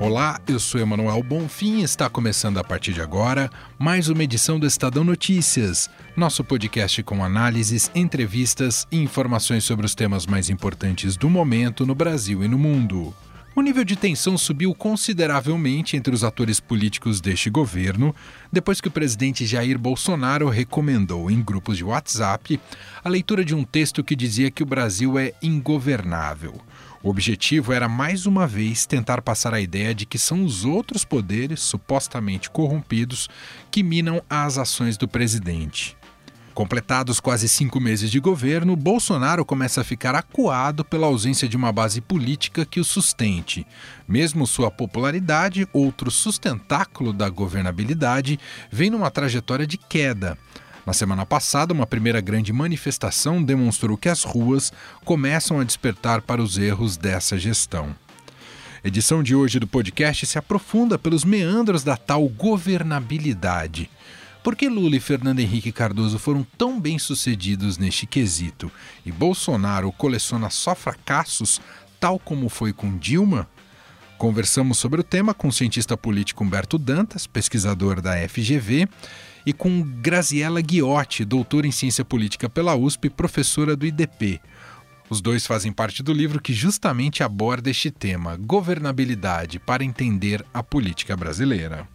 Olá, eu sou Emanuel Bonfim e está começando a partir de agora mais uma edição do Estadão Notícias, nosso podcast com análises, entrevistas e informações sobre os temas mais importantes do momento no Brasil e no mundo. O nível de tensão subiu consideravelmente entre os atores políticos deste governo depois que o presidente Jair Bolsonaro recomendou em grupos de WhatsApp a leitura de um texto que dizia que o Brasil é ingovernável. O objetivo era mais uma vez tentar passar a ideia de que são os outros poderes, supostamente corrompidos, que minam as ações do presidente. Completados quase cinco meses de governo, Bolsonaro começa a ficar acuado pela ausência de uma base política que o sustente. Mesmo sua popularidade, outro sustentáculo da governabilidade, vem numa trajetória de queda. Na semana passada, uma primeira grande manifestação demonstrou que as ruas começam a despertar para os erros dessa gestão. edição de hoje do podcast se aprofunda pelos meandros da tal governabilidade. Por que Lula e Fernando Henrique Cardoso foram tão bem sucedidos neste quesito e Bolsonaro coleciona só fracassos, tal como foi com Dilma? Conversamos sobre o tema com o cientista político Humberto Dantas, pesquisador da FGV, e com Graziella Ghiotti, doutora em ciência política pela USP, professora do IDP. Os dois fazem parte do livro que justamente aborda este tema, governabilidade, para entender a política brasileira.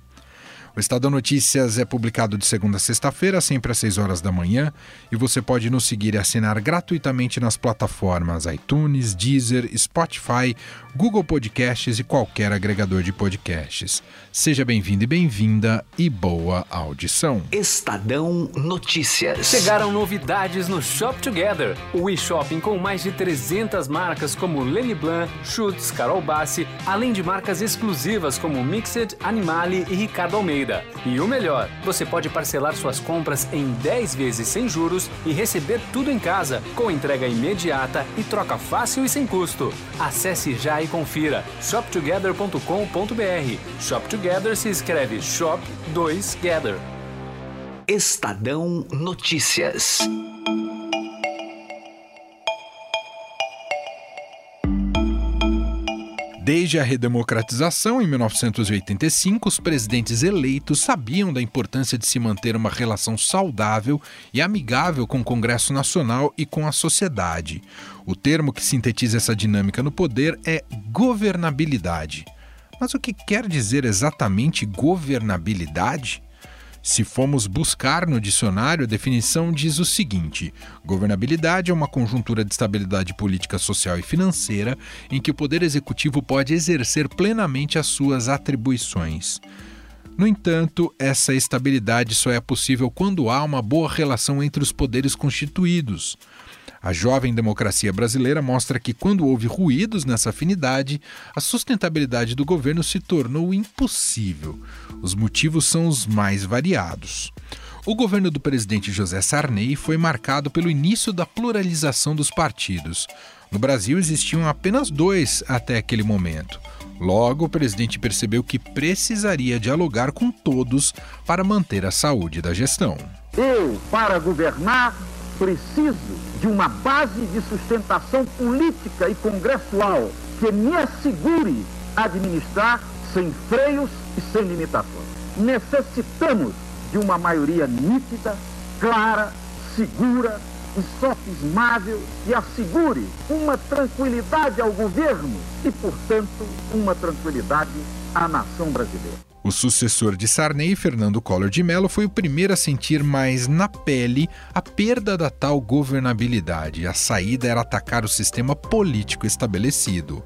O Estadão Notícias é publicado de segunda a sexta-feira, sempre às 6 horas da manhã, e você pode nos seguir e assinar gratuitamente nas plataformas iTunes, Deezer, Spotify, Google Podcasts e qualquer agregador de podcasts. Seja bem-vindo e bem-vinda e boa audição. Estadão Notícias. Chegaram novidades no Shop Together, o e-shopping com mais de 300 marcas como Lenny Blanc, Schutz, Carol Bassi, além de marcas exclusivas como Mixed, Animale e Ricardo Almeida. E o melhor, você pode parcelar suas compras em 10 vezes sem juros e receber tudo em casa, com entrega imediata e troca fácil e sem custo. Acesse já e confira shoptogether.com.br. Shop Together se escreve Shop 2 Gather. Estadão Notícias. Desde a redemocratização, em 1985, os presidentes eleitos sabiam da importância de se manter uma relação saudável e amigável com o Congresso Nacional e com a sociedade. O termo que sintetiza essa dinâmica no poder é governabilidade. Mas o que quer dizer exatamente governabilidade? Se formos buscar no dicionário, a definição diz o seguinte: governabilidade é uma conjuntura de estabilidade política, social e financeira em que o poder executivo pode exercer plenamente as suas atribuições. No entanto, essa estabilidade só é possível quando há uma boa relação entre os poderes constituídos. A jovem democracia brasileira mostra que, quando houve ruídos nessa afinidade, a sustentabilidade do governo se tornou impossível. Os motivos são os mais variados. O governo do presidente José Sarney foi marcado pelo início da pluralização dos partidos. No Brasil existiam apenas dois até aquele momento. Logo, o presidente percebeu que precisaria dialogar com todos para manter a saúde da gestão. Eu, para governar, preciso de uma base de sustentação política e congressual que me assegure administrar sem freios e sem limitações. Necessitamos de uma maioria nítida, clara, segura e sofismável e assegure uma tranquilidade ao governo e, portanto, uma tranquilidade à nação brasileira. O sucessor de Sarney, Fernando Collor de Mello, foi o primeiro a sentir mais na pele a perda da tal governabilidade. A saída era atacar o sistema político estabelecido.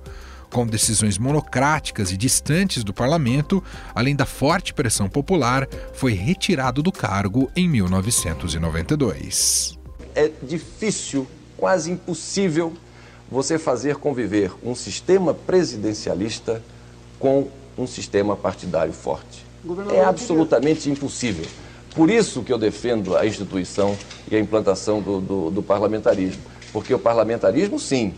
Com decisões monocráticas e distantes do parlamento, além da forte pressão popular, foi retirado do cargo em 1992. É difícil, quase impossível, você fazer conviver um sistema presidencialista com um sistema partidário forte. É absolutamente impossível. Por isso que eu defendo a instituição e a implantação do, do, do parlamentarismo. Porque o parlamentarismo, sim,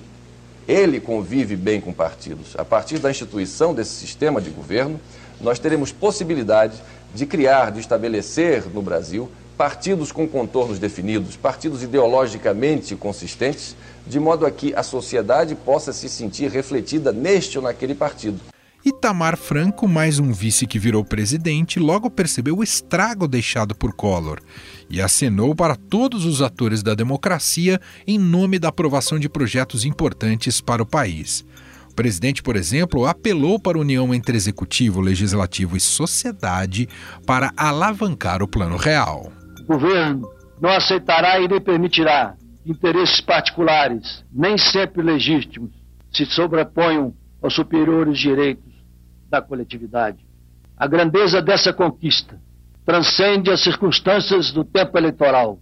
ele convive bem com partidos. A partir da instituição desse sistema de governo, nós teremos possibilidade de criar, de estabelecer no Brasil partidos com contornos definidos, partidos ideologicamente consistentes, de modo a que a sociedade possa se sentir refletida neste ou naquele partido. Itamar Franco, mais um vice que virou presidente, logo percebeu o estrago deixado por Collor e acenou para todos os atores da democracia em nome da aprovação de projetos importantes para o país. O presidente, por exemplo, apelou para a união entre executivo, legislativo e sociedade para alavancar o plano real governo não aceitará e nem permitirá interesses particulares, nem sempre legítimos, se sobreponham aos superiores direitos da coletividade. A grandeza dessa conquista transcende as circunstâncias do tempo eleitoral.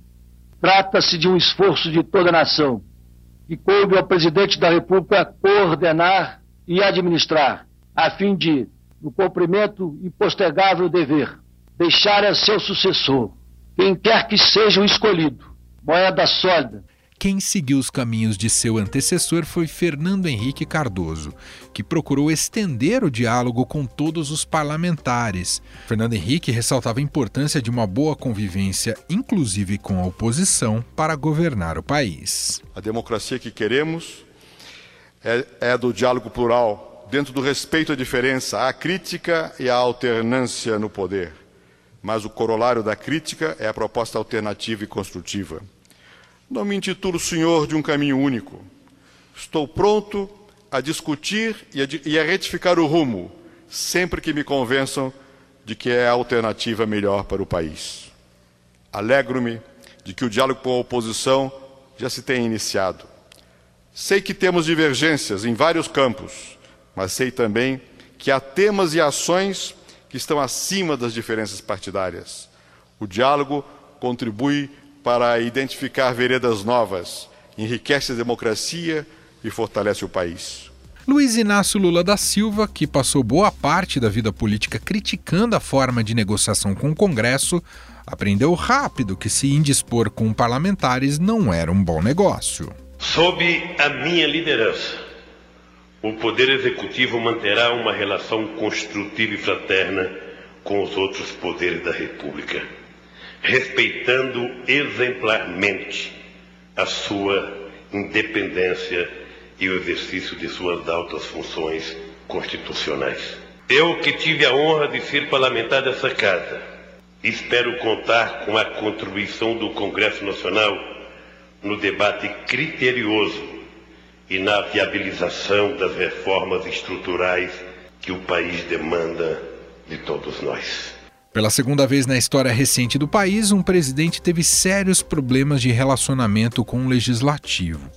Trata-se de um esforço de toda a nação, que coube ao presidente da República coordenar e administrar, a fim de, no cumprimento impostergável dever, deixar a seu sucessor quem quer que seja o escolhido. Moeda sólida. Quem seguiu os caminhos de seu antecessor foi Fernando Henrique Cardoso, que procurou estender o diálogo com todos os parlamentares. Fernando Henrique ressaltava a importância de uma boa convivência, inclusive com a oposição, para governar o país. A democracia que queremos é, é do diálogo plural, dentro do respeito à diferença, à crítica e à alternância no poder mas o corolário da crítica é a proposta alternativa e construtiva. Não me intitulo senhor de um caminho único. Estou pronto a discutir e a, retificar o rumo, sempre que me convençam de que é a alternativa melhor para o país. Alegro-me de que o diálogo com a oposição já se tenha iniciado. Sei que temos divergências em vários campos, mas sei também que há temas e ações que estão acima das diferenças partidárias. O diálogo contribui para identificar veredas novas, enriquece a democracia e fortalece o país. Luiz Inácio Lula da Silva, que passou boa parte da vida política criticando a forma de negociação com o Congresso, aprendeu rápido que se indispor com parlamentares não era um bom negócio. Sob a minha liderança, o Poder Executivo manterá uma relação construtiva e fraterna com os outros poderes da República, respeitando exemplarmente a sua independência e o exercício de suas altas funções constitucionais. Eu, que tive a honra de ser parlamentar dessa casa, espero contar com a contribuição do Congresso Nacional no debate criterioso e na viabilização das reformas estruturais que o país demanda de todos nós. Pela segunda vez na história recente do país, um presidente teve sérios problemas de relacionamento com o legislativo.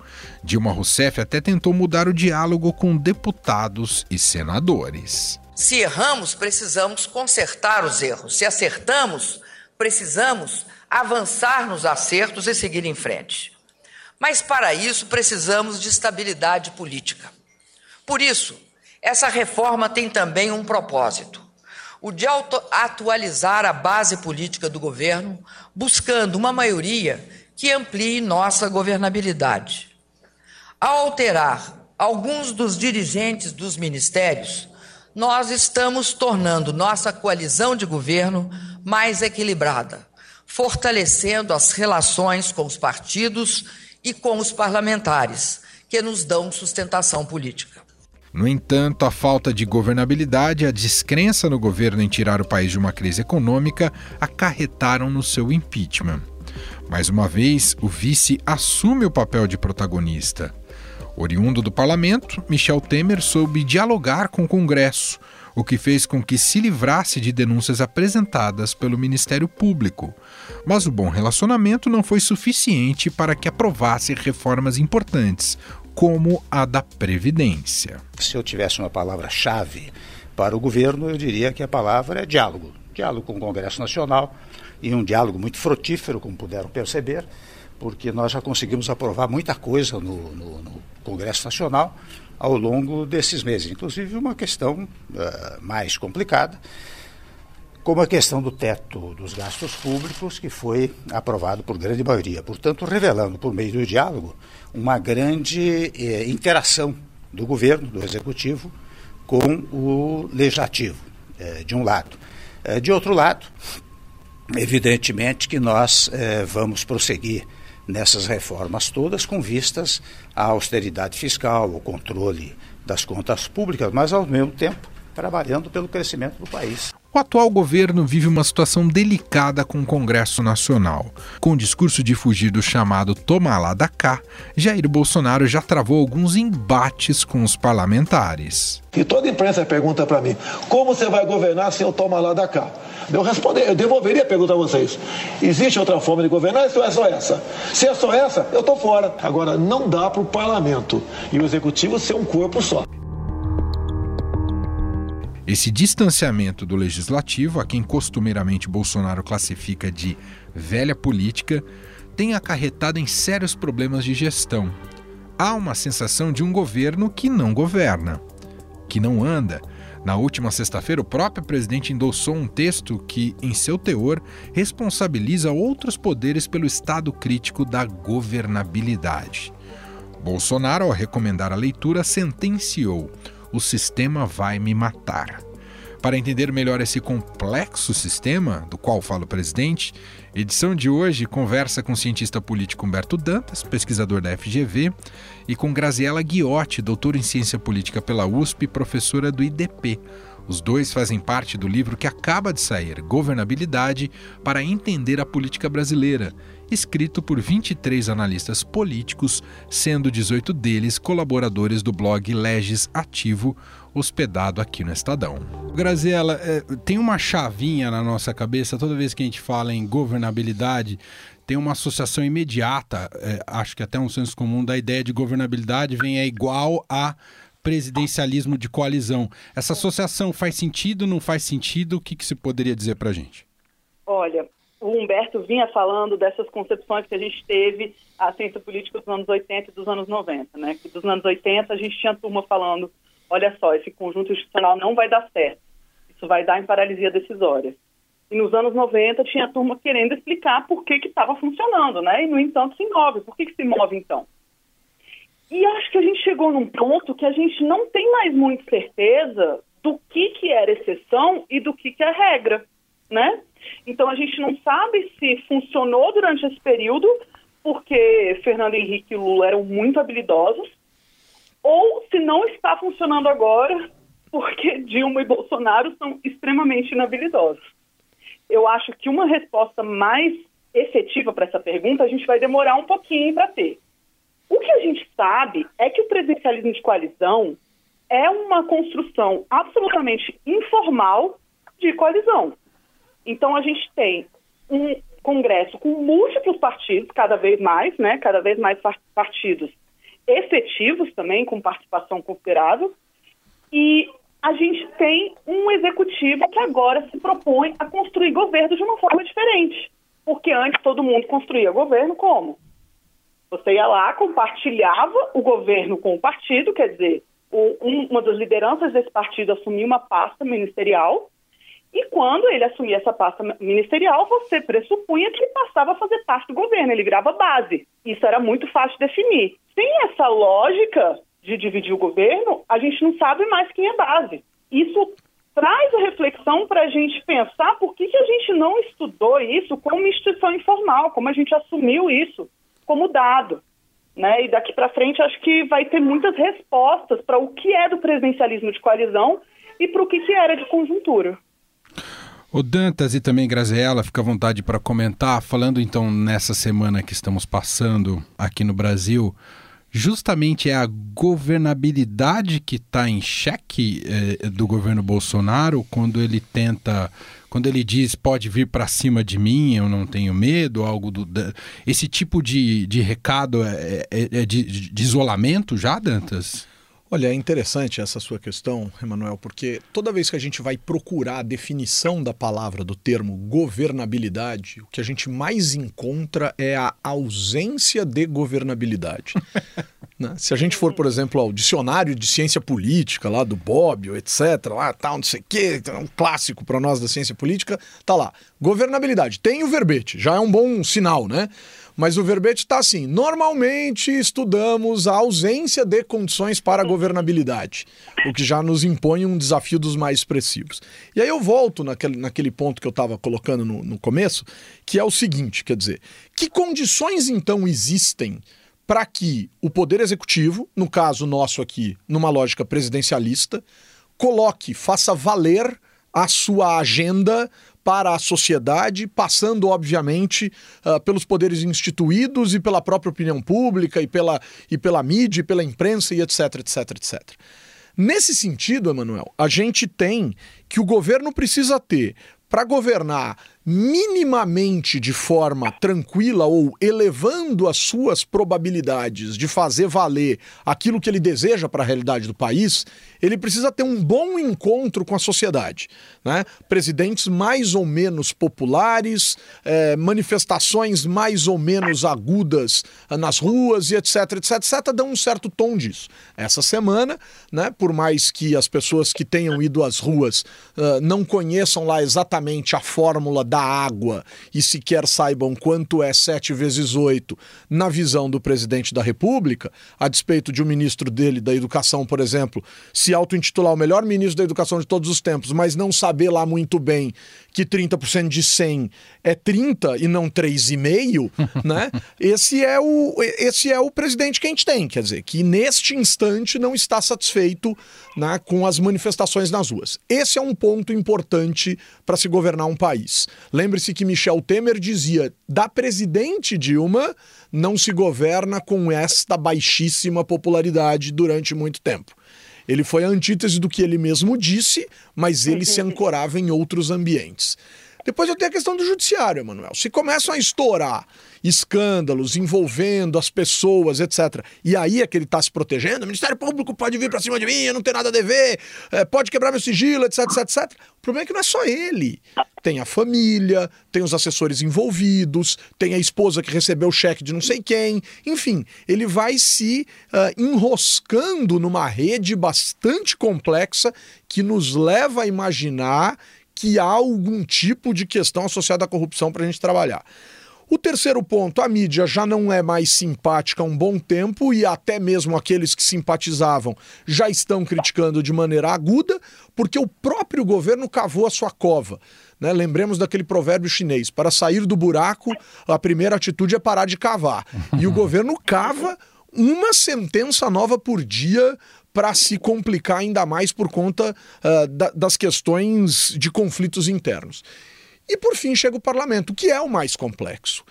Dilma Rousseff até tentou mudar o diálogo com deputados e senadores. Se erramos, precisamos consertar os erros. Se acertamos, precisamos avançar nos acertos e seguir em frente. Mas para isso precisamos de estabilidade política. Por isso, essa reforma tem também um propósito: o de atualizar a base política do governo, buscando uma maioria que amplie nossa governabilidade. Ao alterar alguns dos dirigentes dos ministérios, nós estamos tornando nossa coalizão de governo mais equilibrada, fortalecendo as relações com os partidos e com os parlamentares, que nos dão sustentação política. No entanto, a falta de governabilidade e a descrença no governo em tirar o país de uma crise econômica acarretaram no seu impeachment. Mais uma vez, o vice assume o papel de protagonista. Oriundo do parlamento, Michel Temer soube dialogar com o Congresso, o que fez com que se livrasse de denúncias apresentadas pelo Ministério Público. Mas o bom relacionamento não foi suficiente para que aprovasse reformas importantes, como a da Previdência. Se eu tivesse uma palavra-chave para o governo, eu diria que a palavra é diálogo. Diálogo com o Congresso Nacional e um diálogo muito frutífero, como puderam perceber, porque nós já conseguimos aprovar muita coisa no, no, no Congresso Nacional ao longo desses meses, inclusive uma questão uh, mais complicada, como a questão do teto dos gastos públicos, que foi aprovado por grande maioria. Portanto, revelando, por meio do diálogo, uma grande eh, interação do governo, do executivo, com o legislativo, eh, de um lado. Eh, de outro lado, evidentemente que nós eh, vamos prosseguir nessas reformas todas com vistas à austeridade fiscal, ao controle das contas públicas, mas ao mesmo tempo trabalhando pelo crescimento do país. O atual governo vive uma situação delicada com o Congresso Nacional. Com o discurso de fugir do chamado Toma lá da cá, Jair Bolsonaro já travou alguns embates com os parlamentares. E toda imprensa pergunta para mim: como você vai governar sem o Toma lá da cá? Eu responder, eu devolveria a pergunta a vocês. Existe outra forma de governar ou é só essa? Se é só essa, eu estou fora. Agora, não dá para o parlamento e o executivo ser um corpo só. Esse distanciamento do legislativo, a quem costumeiramente Bolsonaro classifica de velha política, tem acarretado em sérios problemas de gestão. Há uma sensação de um governo que não governa, que não anda. Na última sexta-feira, o próprio presidente endossou um texto que, em seu teor, responsabiliza outros poderes pelo estado crítico da governabilidade. Bolsonaro, ao recomendar a leitura, sentenciou o sistema vai me matar. Para entender melhor esse complexo sistema, do qual fala o presidente, edição de hoje conversa com o cientista político Humberto Dantas, pesquisador da FGV, e com Graziela Guiotti, doutora em ciência política pela USP e professora do IDP. Os dois fazem parte do livro que acaba de sair, Governabilidade para Entender a Política Brasileira, escrito por 23 analistas políticos, sendo 18 deles colaboradores do blog Legis Ativo, hospedado aqui no Estadão. Graziela, é, tem uma chavinha na nossa cabeça toda vez que a gente fala em governabilidade. Tem uma associação imediata, é, acho que até um senso comum, da ideia de governabilidade vem é igual a presidencialismo de coalizão. Essa associação faz sentido, não faz sentido? O que, que se poderia dizer para a gente? Olha, o Humberto vinha falando dessas concepções que a gente teve a ciência política dos anos 80 e dos anos 90, né? Que dos anos 80 a gente tinha turma falando, olha só, esse conjunto institucional não vai dar certo, isso vai dar em paralisia decisória. E nos anos 90 tinha turma querendo explicar por que estava funcionando, né? E, no entanto, se move. Por que, que se move, então? E acho que a gente chegou num ponto que a gente não tem mais muita certeza do que, que era exceção e do que, que é regra, né? Então a gente não sabe se funcionou durante esse período, porque Fernando Henrique e Lula eram muito habilidosos, ou se não está funcionando agora, porque Dilma e Bolsonaro são extremamente inabilidosos. Eu acho que uma resposta mais efetiva para essa pergunta a gente vai demorar um pouquinho para ter. O que a gente sabe é que o presidencialismo de coalizão é uma construção absolutamente informal de coalizão. Então a gente tem um Congresso com múltiplos partidos, cada vez mais, né? Cada vez mais partidos efetivos também, com participação considerável. E a gente tem um executivo que agora se propõe a construir governo de uma forma diferente. Porque antes todo mundo construía governo como? Você ia lá, compartilhava o governo com o partido, quer dizer, o, um, uma das lideranças desse partido assumia uma pasta ministerial e quando ele assumia essa pasta ministerial, você pressupunha que ele passava a fazer parte do governo, ele virava base. Isso era muito fácil de definir. Sem essa lógica de dividir o governo, a gente não sabe mais quem é base. Isso traz a reflexão para a gente pensar por que, que a gente não estudou isso como instituição informal, como a gente assumiu isso como dado. Né? E daqui para frente acho que vai ter muitas respostas para o que é do presidencialismo de coalizão e para o que, que era de conjuntura. O Dantas e também Graziella, fica à vontade para comentar, falando então nessa semana que estamos passando aqui no Brasil, justamente é a governabilidade que está em xeque eh, do governo Bolsonaro quando ele tenta, quando ele diz pode vir para cima de mim, eu não tenho medo, algo do. Esse tipo de, de recado é, é, é de, de isolamento já, Dantas? Olha, é interessante essa sua questão, Emanuel, porque toda vez que a gente vai procurar a definição da palavra, do termo governabilidade, o que a gente mais encontra é a ausência de governabilidade. Né? Se a gente for, por exemplo, ao dicionário de ciência política lá do Bobbio, etc., lá tal, não sei o quê, é um clássico para nós da ciência política, tá lá. Governabilidade. Tem o verbete, já é um bom sinal, né? Mas o verbete está assim: normalmente estudamos a ausência de condições para a governabilidade, o que já nos impõe um desafio dos mais expressivos. E aí eu volto naquele, naquele ponto que eu estava colocando no, no começo, que é o seguinte: quer dizer, que condições então existem para que o Poder Executivo, no caso nosso aqui, numa lógica presidencialista, coloque, faça valer a sua agenda para a sociedade, passando, obviamente, uh, pelos poderes instituídos e pela própria opinião pública e pela, e pela mídia e pela imprensa e etc, etc, etc. Nesse sentido, Emanuel, a gente tem que o governo precisa ter, para governar minimamente de forma tranquila ou elevando as suas probabilidades de fazer valer aquilo que ele deseja para a realidade do país, ele precisa ter um bom encontro com a sociedade. Né? Presidentes mais ou menos populares, é, manifestações mais ou menos agudas nas ruas e etc, etc, etc, dão um certo tom disso. Essa semana, né, por mais que as pessoas que tenham ido às ruas uh, não conheçam lá exatamente a fórmula da água e sequer saibam quanto é 7 vezes 8 na visão do presidente da República, a despeito de um ministro dele da Educação, por exemplo, se auto-intitular o melhor ministro da Educação de todos os tempos, mas não saber lá muito bem que 30% de 100 é 30 e não 3,5, né? Esse é o esse é o presidente que a gente tem, quer dizer, que neste instante não está satisfeito né, com as manifestações nas ruas. Esse é um ponto importante para se governar um país. Lembre-se que Michel Temer dizia: da presidente Dilma não se governa com esta baixíssima popularidade durante muito tempo. Ele foi a antítese do que ele mesmo disse, mas ele se ancorava em outros ambientes. Depois eu tenho a questão do judiciário, Emanuel. Se começam a estourar escândalos envolvendo as pessoas, etc. E aí é que ele está se protegendo, o Ministério Público pode vir para cima de mim, eu não tenho nada a dever, é, pode quebrar meu sigilo, etc, etc, etc. O problema é que não é só ele. Tem a família, tem os assessores envolvidos, tem a esposa que recebeu o cheque de não sei quem. Enfim, ele vai se uh, enroscando numa rede bastante complexa que nos leva a imaginar que há algum tipo de questão associada à corrupção para a gente trabalhar. O terceiro ponto, a mídia já não é mais simpática há um bom tempo e até mesmo aqueles que simpatizavam já estão criticando de maneira aguda, porque o próprio governo cavou a sua cova. Né? Lembremos daquele provérbio chinês: para sair do buraco, a primeira atitude é parar de cavar. E o governo cava uma sentença nova por dia para se complicar ainda mais por conta uh, da, das questões de conflitos internos. E por fim chega o parlamento, que é o mais complexo.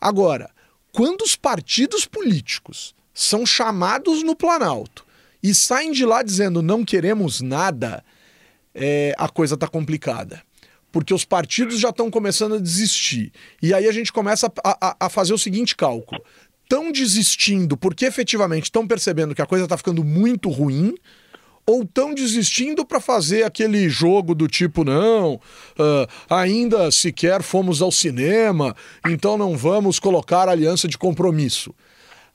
Agora, quando os partidos políticos são chamados no Planalto e saem de lá dizendo não queremos nada, é, a coisa está complicada. Porque os partidos já estão começando a desistir. E aí a gente começa a, a, a fazer o seguinte cálculo: estão desistindo porque efetivamente estão percebendo que a coisa está ficando muito ruim ou estão desistindo para fazer aquele jogo do tipo, não, uh, ainda sequer fomos ao cinema, então não vamos colocar aliança de compromisso.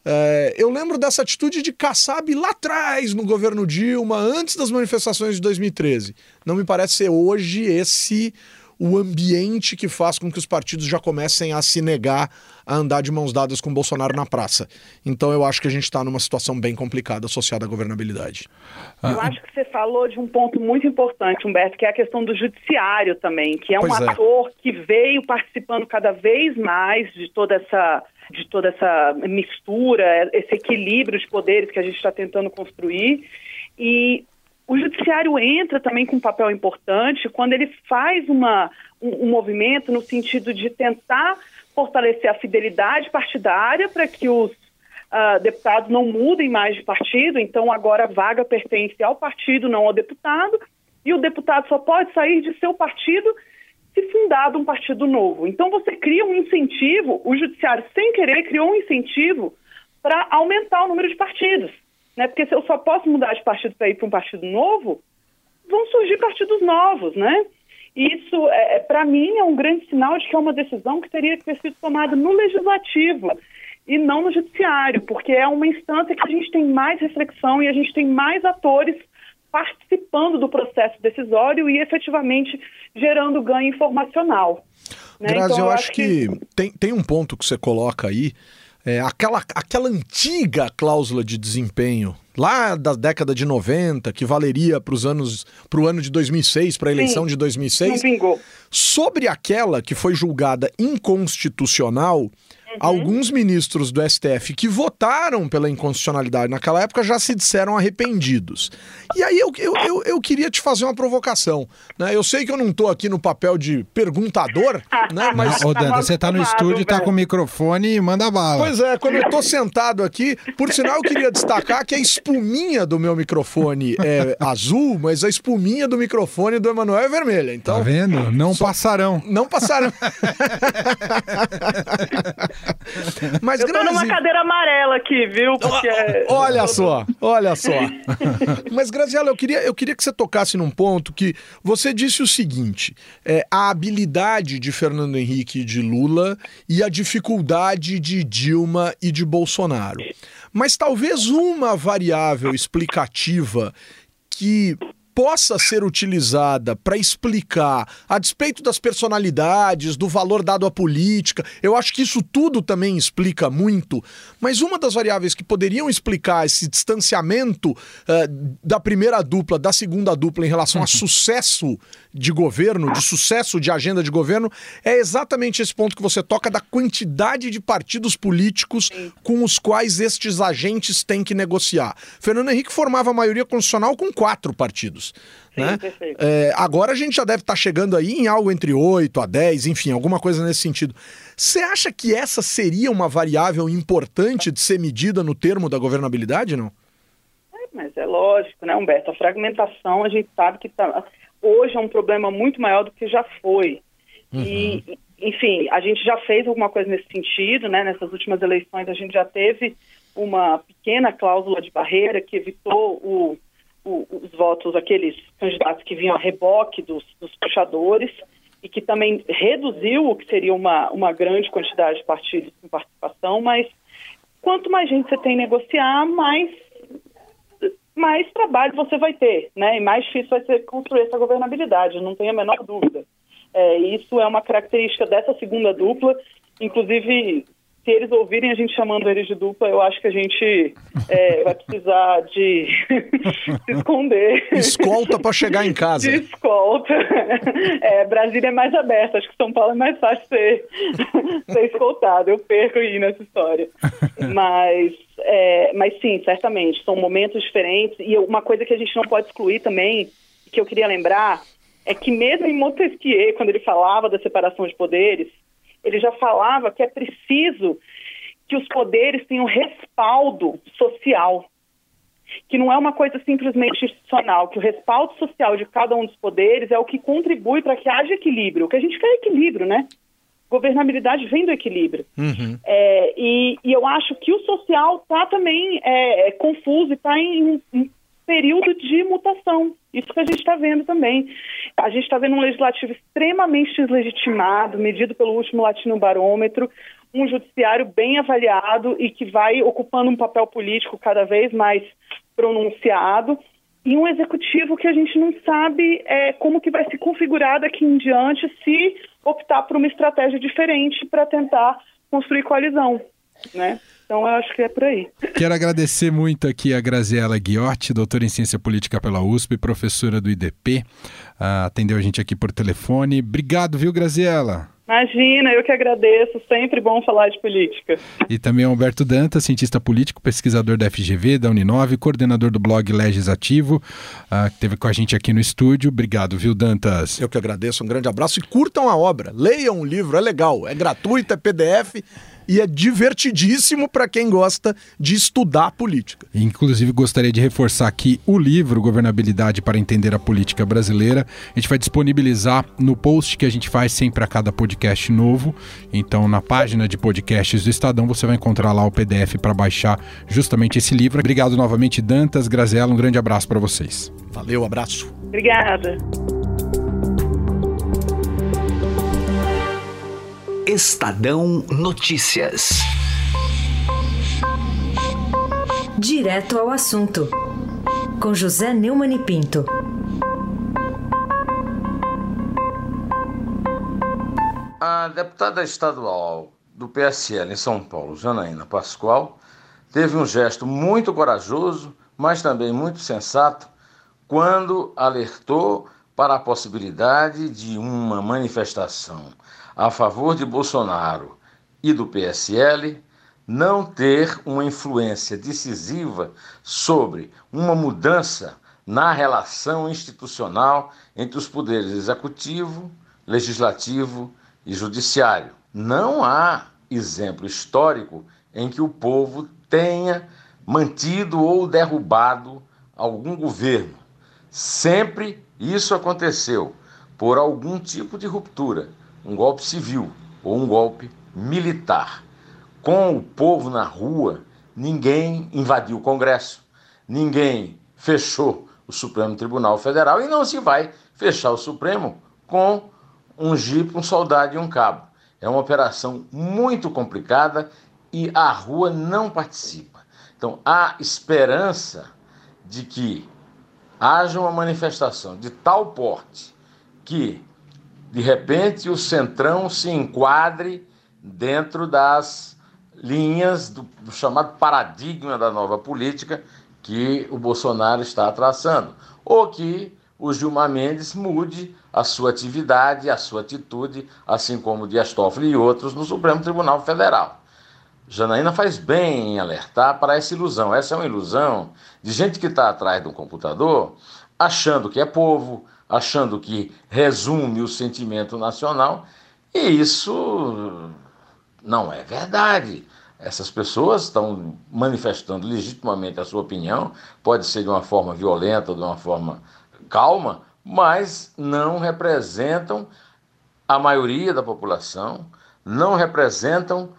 É, eu lembro dessa atitude de Kassab lá atrás, no governo Dilma, antes das manifestações de 2013. Não me parece ser hoje esse o ambiente que faz com que os partidos já comecem a se negar a andar de mãos dadas com Bolsonaro na praça. Então eu acho que a gente está numa situação bem complicada associada à governabilidade. Eu acho que você falou de um ponto muito importante, Humberto, que é a questão do judiciário também, que é um pois é. ator é. que veio participando cada vez mais de toda essa de toda essa mistura, esse equilíbrio de poderes que a gente está tentando construir. E o judiciário entra também com um papel importante quando ele faz uma, um, um movimento no sentido de tentar fortalecer a fidelidade partidária para que os uh, deputados não mudem mais de partido, então agora a vaga pertence ao partido, não ao deputado, e o deputado só pode sair de seu partido se fundado um partido novo. Então você cria um incentivo, o judiciário sem querer criou um incentivo para aumentar o número de partidos né? Porque se eu só posso mudar de partido para ir para um partido novo, vão surgir partidos novos, né? Isso, é, é para mim, é um grande sinal de que é uma decisão que teria que ter sido tomada no legislativo. e não no judiciário, porque é uma instância que a gente tem mais reflexão e a gente tem mais atores participando do processo decisório e efetivamente gerando ganho informacional. Né? Grazi, então, eu, eu acho que, que, Tem, tem um ponto que você coloca aí, é, aquela, aquela antiga cláusula de desempenho lá da década de 90, que valeria para os anos para o ano de 2006, para a eleição Sim, de 2006. Não vingou. Sobre aquela que foi julgada inconstitucional. Alguns ministros do STF que votaram pela inconstitucionalidade naquela época já se disseram arrependidos. E aí eu, eu, eu, eu queria te fazer uma provocação. Né? Eu sei que eu não estou aqui no papel de perguntador, né? Mas. Ô, Danta, você está no estúdio, está com o microfone e manda bala. Pois é, quando eu estou sentado aqui, por sinal, eu queria destacar que a espuminha do meu microfone é azul, mas a espuminha do microfone do Emanuel é vermelha. Então, tá vendo? Não só... passarão. Não passarão. Mas, eu tô Grazi... numa cadeira amarela aqui, viu? Porque... É olha só, olha só. Mas, Graziela, eu queria, eu queria que você tocasse num ponto que você disse o seguinte: é, a habilidade de Fernando Henrique e de Lula e a dificuldade de Dilma e de Bolsonaro. Mas talvez uma variável explicativa que possa ser utilizada para explicar, a despeito das personalidades, do valor dado à política, eu acho que isso tudo também explica muito, mas uma das variáveis que poderiam explicar esse distanciamento uh, da primeira dupla, da segunda dupla em relação a sucesso de governo, de sucesso de agenda de governo, é exatamente esse ponto que você toca da quantidade de partidos políticos com os quais estes agentes têm que negociar. Fernando Henrique formava a maioria constitucional com quatro partidos. Sim, né? É, agora a gente já deve estar chegando aí em algo entre 8 a 10, enfim, alguma coisa nesse sentido. Você acha que essa seria uma variável importante de ser medida no termo da governabilidade, não? É, mas é lógico, né, Humberto? A fragmentação, a gente sabe que tá, hoje é um problema muito maior do que já foi. Uhum. E, enfim, a gente já fez alguma coisa nesse sentido, né? Nessas últimas eleições a gente já teve uma pequena cláusula de barreira que evitou o, o, os votos, aqueles candidatos que vinham a reboque dos, dos, puxadores e que também reduziu o que seria uma, uma grande quantidade de partidos com participação, mas quanto mais gente você tem negociar, mais mais trabalho você vai ter, né? E mais difícil vai ser construir essa governabilidade, não tenho a menor dúvida. É, isso é uma característica dessa segunda dupla, inclusive se eles ouvirem a gente chamando eles de dupla, eu acho que a gente é, vai precisar de se esconder. Escolta para chegar em casa. De escolta. É, Brasília é mais aberta, acho que São Paulo é mais fácil ser, ser escoltado. Eu perco aí nessa história. Mas, é, mas sim, certamente, são momentos diferentes. E uma coisa que a gente não pode excluir também, que eu queria lembrar, é que mesmo em Montesquieu, quando ele falava da separação de poderes, ele já falava que é preciso que os poderes tenham respaldo social, que não é uma coisa simplesmente institucional, que o respaldo social de cada um dos poderes é o que contribui para que haja equilíbrio. O que a gente quer é equilíbrio, né? Governabilidade vem do equilíbrio. Uhum. É, e, e, eu acho que o social está também é, é, confuso e está em, em período de mutação. Isso que a gente está vendo também. A gente está vendo um legislativo extremamente deslegitimado, medido pelo último Latino Barômetro, um judiciário bem avaliado e que vai ocupando um papel político cada vez mais pronunciado, e um executivo que a gente não sabe é, como que vai se configurar daqui em diante se optar por uma estratégia diferente para tentar construir coalizão, né? Então, eu acho que é por aí. Quero agradecer muito aqui a Graziela Guiotti, doutora em Ciência Política pela USP, professora do IDP, uh, ah, atendeu a gente aqui por telefone. Obrigado, viu, Graziela? Imagina, eu que agradeço, sempre bom falar de política. E também Humberto Dantas, cientista político, pesquisador da FGV, da Uninove, coordenador do blog Legislativo, uh, que esteve com a gente aqui no estúdio. Obrigado, viu, Dantas? Eu que agradeço, um grande abraço e curtam a obra, leiam o livro, é legal, é gratuito, é PDF e é divertidíssimo para quem gosta de estudar política. Inclusive, gostaria de reforçar aqui o livro Governabilidade para Entender a Política Brasileira. A gente vai disponibilizar no post que a gente faz sempre a cada podcast novo. Então, na página de podcasts do Estadão, você vai encontrar lá o PDF para baixar justamente esse livro. Obrigado novamente, Dantas, Graziella. Um grande abraço para vocês. Valeu, abraço. Obrigada. Estadão Notícias. Direto ao assunto, com José Neumann e Pinto. A deputada estadual do PSL em São Paulo, Janaína Pascoal, teve um gesto muito corajoso, mas também muito sensato, quando alertou para a possibilidade de uma manifestação a favor de Bolsonaro e do PSL não ter uma influência decisiva sobre uma mudança na relação institucional entre os poderes executivo, legislativo e judiciário. Não há exemplo histórico em que o povo tenha mantido ou derrubado algum governo. Sempre isso aconteceu por algum tipo de ruptura, um golpe civil ou um golpe militar com o povo na rua, ninguém invadiu o Congresso, ninguém fechou o Supremo Tribunal Federal e não se vai fechar o Supremo com um jipe, um soldado e um cabo. É uma operação muito complicada e a rua não participa. Então há esperança de que haja uma manifestação de tal porte que, de repente, o Centrão se enquadre dentro das linhas do, do chamado paradigma da nova política que o Bolsonaro está traçando, ou que o Gilmar Mendes mude a sua atividade, a sua atitude, assim como o Dias Toffoli e outros no Supremo Tribunal Federal. Janaína faz bem em alertar para essa ilusão. Essa é uma ilusão de gente que está atrás de um computador, achando que é povo, achando que resume o sentimento nacional, e isso não é verdade. Essas pessoas estão manifestando legitimamente a sua opinião, pode ser de uma forma violenta, de uma forma calma, mas não representam a maioria da população, não representam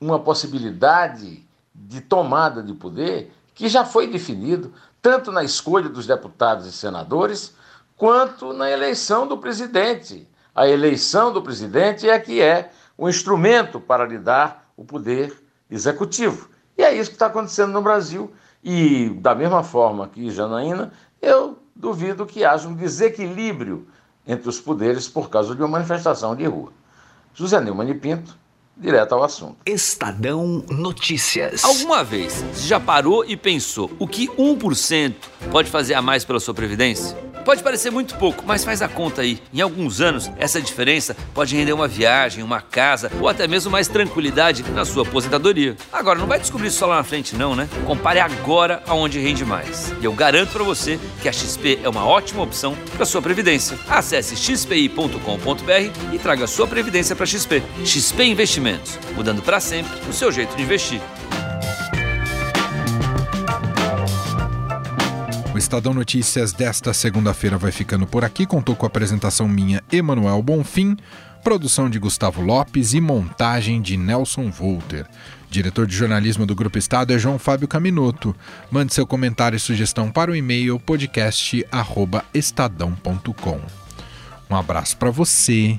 uma possibilidade de tomada de poder que já foi definido tanto na escolha dos deputados e senadores, quanto na eleição do presidente. A eleição do presidente é que é o instrumento para lhe dar o poder executivo. E é isso que está acontecendo no Brasil. E, da mesma forma que Janaína, eu duvido que haja um desequilíbrio entre os poderes por causa de uma manifestação de rua. José Neumann Pinto, direto ao assunto. Estadão Notícias. Alguma vez você já parou e pensou o que 1% pode fazer a mais pela sua previdência? Pode parecer muito pouco, mas faz a conta aí. Em alguns anos, essa diferença pode render uma viagem, uma casa ou até mesmo mais tranquilidade na sua aposentadoria. Agora, não vai descobrir isso só lá na frente, não, né? Compare agora aonde rende mais. E eu garanto para você que a XP é uma ótima opção para sua previdência. Acesse xpi.com.br e traga sua previdência para XP. XP Investimentos, mudando para sempre o seu jeito de investir. O Estadão Notícias desta segunda-feira vai ficando por aqui. Contou com a apresentação minha, Emanuel Bonfim, produção de Gustavo Lopes e montagem de Nelson Volter. Diretor de jornalismo do Grupo Estado é João Fábio Caminoto. Mande seu comentário e sugestão para o e-mail podcast@estadão.com. Um abraço para você